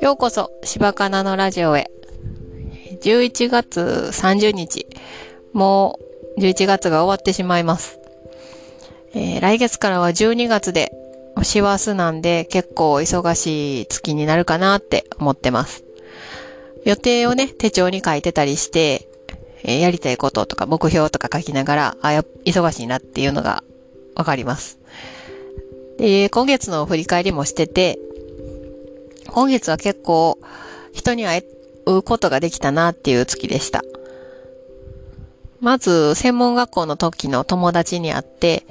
ようこそ、柴かなのラジオへ。11月30日、もう11月が終わってしまいます。えー、来月からは12月で、師走なんで結構忙しい月になるかなって思ってます。予定をね、手帳に書いてたりして、えー、やりたいこととか目標とか書きながら、あ、や、忙しいなっていうのがわかります。で、今月の振り返りもしてて、今月は結構人に会うことができたなっていう月でした。まず、専門学校の時の友達に会って、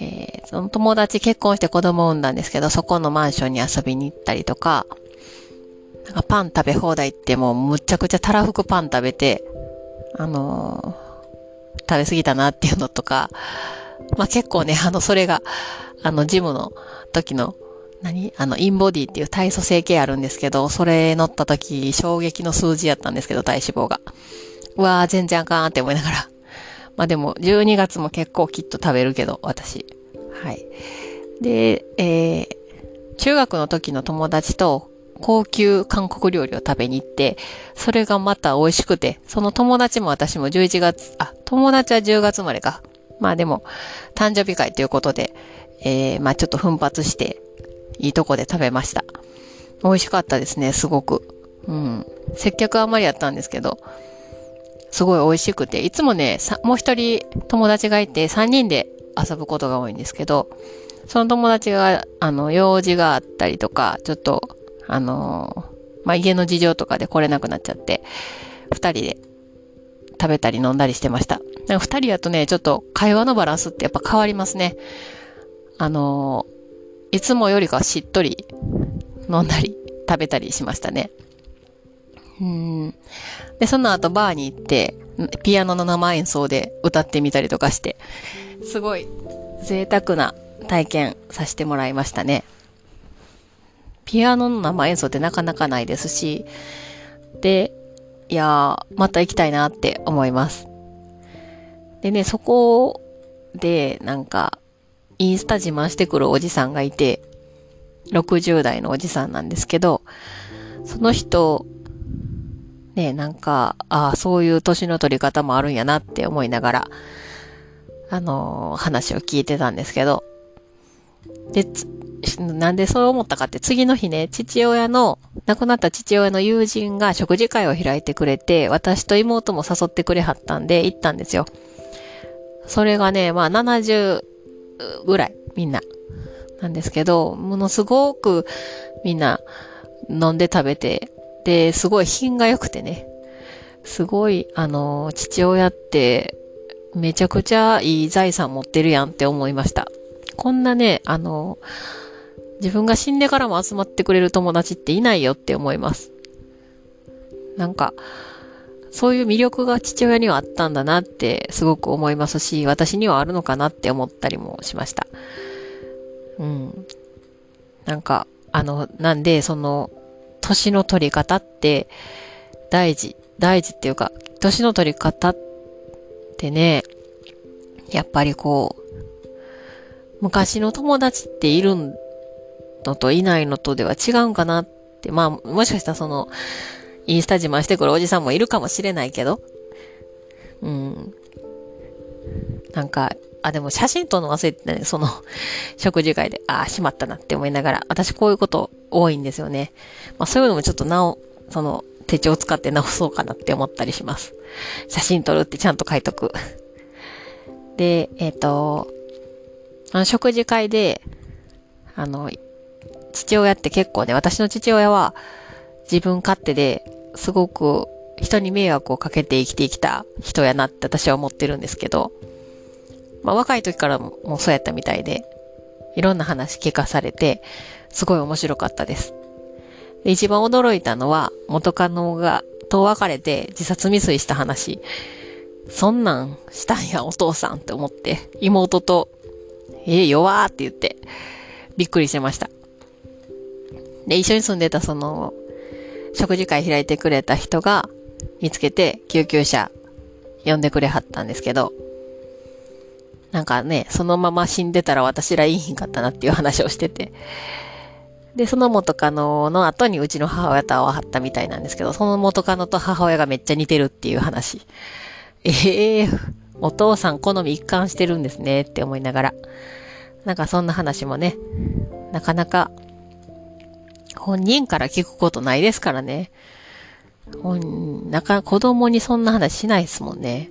えー、その友達結婚して子供を産んだんですけど、そこのマンションに遊びに行ったりとか、なんかパン食べ放題ってもうむちゃくちゃたらふくパン食べて、あのー、食べ過ぎたなっていうのとか、まあ、結構ね、あの、それが、あの、ジムの時の何？あの、インボディっていう体組成計あるんですけど、それ乗った時、衝撃の数字やったんですけど、体脂肪が。うわー、全然あかんって思いながら。まあでも、12月も結構きっと食べるけど、私。はい。で、えー、中学の時の友達と高級韓国料理を食べに行って、それがまた美味しくて、その友達も私も11月、あ、友達は10月生まれか。まあでも、誕生日会ということで、えー、まあちょっと奮発して、いいとこで食べました。美味しかったですね、すごく。うん。接客あんまりやったんですけど、すごい美味しくて、いつもね、もう一人友達がいて3人で遊ぶことが多いんですけど、その友達が、あの、用事があったりとか、ちょっと、あのまあ、家の事情とかで来れなくなっちゃって、二人で食べたり飲んだりしてました。二人やとね、ちょっと会話のバランスってやっぱ変わりますね。あのいつもよりかしっとり飲んだり食べたりしましたね。うん。で、その後バーに行って、ピアノの生演奏で歌ってみたりとかして、すごい贅沢な体験させてもらいましたね。ピアノの生演奏ってなかなかないですし、で、いやー、また行きたいなって思います。でね、そこで、なんか、インスタ自慢してくるおじさんがいて、60代のおじさんなんですけど、その人、ね、なんか、ああ、そういう年の取り方もあるんやなって思いながら、あのー、話を聞いてたんですけど、で、なんでそう思ったかって次の日ね、父親の、亡くなった父親の友人が食事会を開いてくれて、私と妹も誘ってくれはったんで行ったんですよ。それがね、まあ70ぐらい、みんな。なんですけど、ものすごくみんな飲んで食べて、で、すごい品が良くてね。すごい、あの、父親ってめちゃくちゃいい財産持ってるやんって思いました。こんなね、あの、自分が死んでからも集まってくれる友達っていないよって思います。なんか、そういう魅力が父親にはあったんだなってすごく思いますし、私にはあるのかなって思ったりもしました。うん。なんか、あの、なんで、その、年の取り方って大事、大事っていうか、年の取り方ってね、やっぱりこう、昔の友達っているんのといないのとでは違うんかなって、まあ、もしかしたらその、インスタ自慢してくるおじさんもいるかもしれないけど、うん。なんか、あ、でも写真撮るの忘れてたね、その、食事会で、ああ、しまったなって思いながら、私こういうこと多いんですよね。まあそういうのもちょっとなお、その、手帳使って直そうかなって思ったりします。写真撮るってちゃんと書いとく。で、えっ、ー、と、あの、食事会で、あの、父親って結構ね、私の父親は自分勝手ですごく人に迷惑をかけて生きてきた人やなって私は思ってるんですけど、まあ若い時からもそうやったみたいで、いろんな話聞かされて、すごい面白かったです。で一番驚いたのは、元カノが、と別れて自殺未遂した話。そんなんしたんや、お父さんって思って、妹と、えー、弱ーって言って、びっくりしました。で、一緒に住んでたその、食事会開いてくれた人が見つけて救急車呼んでくれはったんですけど、なんかね、そのまま死んでたら私らいいひんかったなっていう話をしてて。で、その元カノの後にうちの母親と会わはったみたいなんですけど、その元カノと母親がめっちゃ似てるっていう話。ええー、お父さん好み一貫してるんですねって思いながら。なんかそんな話もね、なかなか本人から聞くことないですからね。本、なか、子供にそんな話しないですもんね。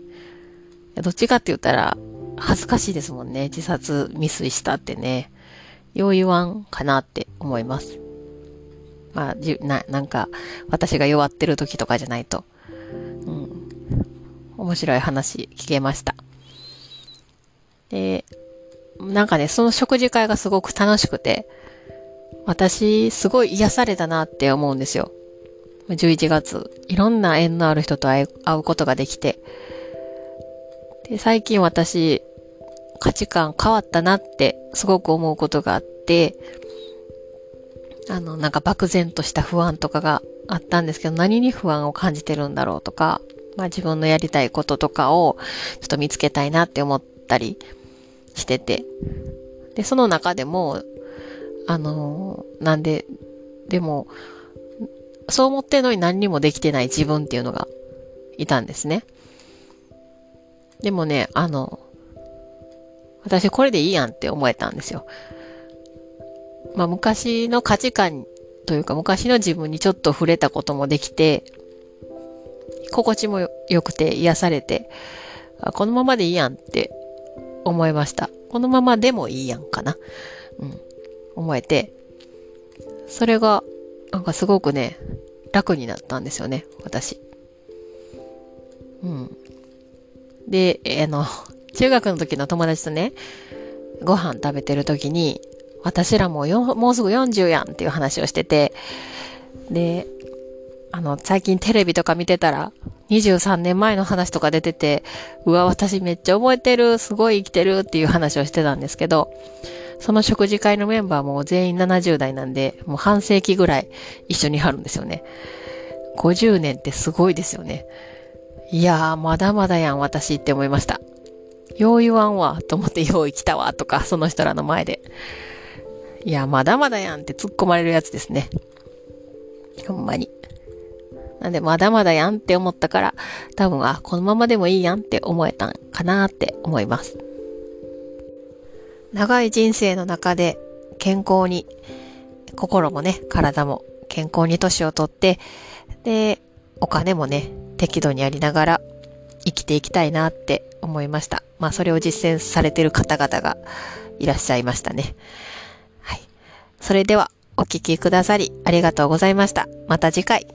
どっちかって言ったら、恥ずかしいですもんね。自殺未遂したってね。よう言わんかなって思います。まあ、じな、なんか、私が弱ってる時とかじゃないと。うん。面白い話聞けました。で、なんかね、その食事会がすごく楽しくて、私、すごい癒されたなって思うんですよ。11月、いろんな縁のある人と会うことができて。で、最近私、価値観変わったなってすごく思うことがあって、あの、なんか漠然とした不安とかがあったんですけど、何に不安を感じてるんだろうとか、まあ自分のやりたいこととかをちょっと見つけたいなって思ったりしてて。で、その中でも、あの、なんで、でも、そう思ってんのに何にもできてない自分っていうのがいたんですね。でもね、あの、私これでいいやんって思えたんですよ。まあ昔の価値観というか昔の自分にちょっと触れたこともできて、心地も良くて癒されて、このままでいいやんって思いました。このままでもいいやんかな。うん。思えて、それが、なんかすごくね、楽になったんですよね、私。うん。で、あの、中学の時の友達とね、ご飯食べてる時に、私らもよ、もうすぐ40やんっていう話をしてて、で、あの、最近テレビとか見てたら、23年前の話とか出てて、うわ、私めっちゃ覚えてる、すごい生きてるっていう話をしてたんですけど、その食事会のメンバーも全員70代なんで、もう半世紀ぐらい一緒に貼るんですよね。50年ってすごいですよね。いやー、まだまだやん、私って思いました。よう言わんわ、と思ってよう生きたわ、とか、その人らの前で。いや、まだまだやんって突っ込まれるやつですね。ほんまに。なんで、まだまだやんって思ったから、多分、あ、このままでもいいやんって思えたんかなって思います。長い人生の中で健康に、心もね、体も健康に年をとって、で、お金もね、適度にやりながら生きていきたいなって思いました。まあ、それを実践されてる方々がいらっしゃいましたね。はい。それでは、お聴きくださりありがとうございました。また次回。